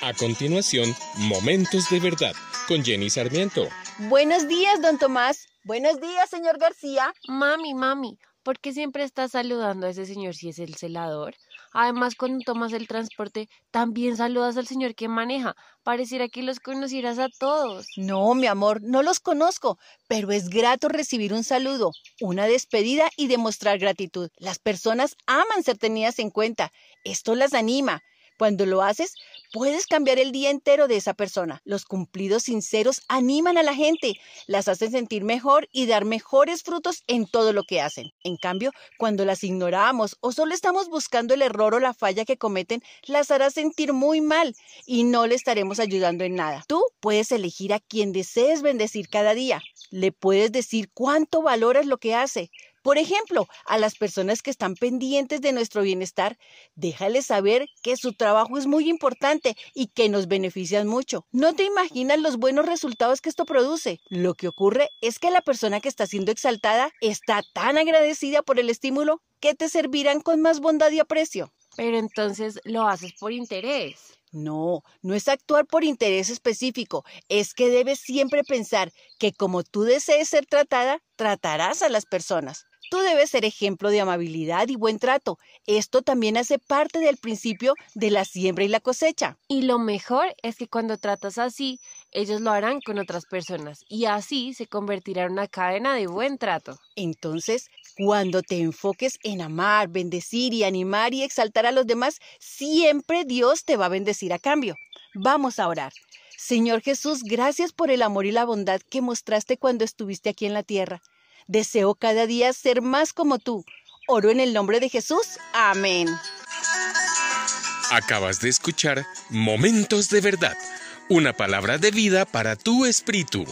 A continuación, Momentos de Verdad con Jenny Sarmiento. Buenos días, don Tomás. Buenos días, señor García. Mami, mami, ¿por qué siempre estás saludando a ese señor si es el celador? Además, cuando tomas el transporte, también saludas al señor que maneja. Pareciera que los conocieras a todos. No, mi amor, no los conozco, pero es grato recibir un saludo, una despedida y demostrar gratitud. Las personas aman ser tenidas en cuenta. Esto las anima. Cuando lo haces, puedes cambiar el día entero de esa persona. Los cumplidos sinceros animan a la gente, las hacen sentir mejor y dar mejores frutos en todo lo que hacen. En cambio, cuando las ignoramos o solo estamos buscando el error o la falla que cometen, las hará sentir muy mal y no le estaremos ayudando en nada. Tú puedes elegir a quien desees bendecir cada día. Le puedes decir cuánto valoras lo que hace. Por ejemplo, a las personas que están pendientes de nuestro bienestar, déjales saber que su trabajo es muy importante y que nos benefician mucho. No te imaginas los buenos resultados que esto produce. Lo que ocurre es que la persona que está siendo exaltada está tan agradecida por el estímulo que te servirán con más bondad y aprecio. Pero entonces lo haces por interés. No, no es actuar por interés específico, es que debes siempre pensar que como tú desees ser tratada, tratarás a las personas. Tú debes ser ejemplo de amabilidad y buen trato. Esto también hace parte del principio de la siembra y la cosecha. Y lo mejor es que cuando tratas así, ellos lo harán con otras personas y así se convertirá en una cadena de buen trato. Entonces, cuando te enfoques en amar, bendecir y animar y exaltar a los demás, siempre Dios te va a bendecir a cambio. Vamos a orar. Señor Jesús, gracias por el amor y la bondad que mostraste cuando estuviste aquí en la tierra. Deseo cada día ser más como tú. Oro en el nombre de Jesús. Amén. Acabas de escuchar Momentos de Verdad, una palabra de vida para tu espíritu.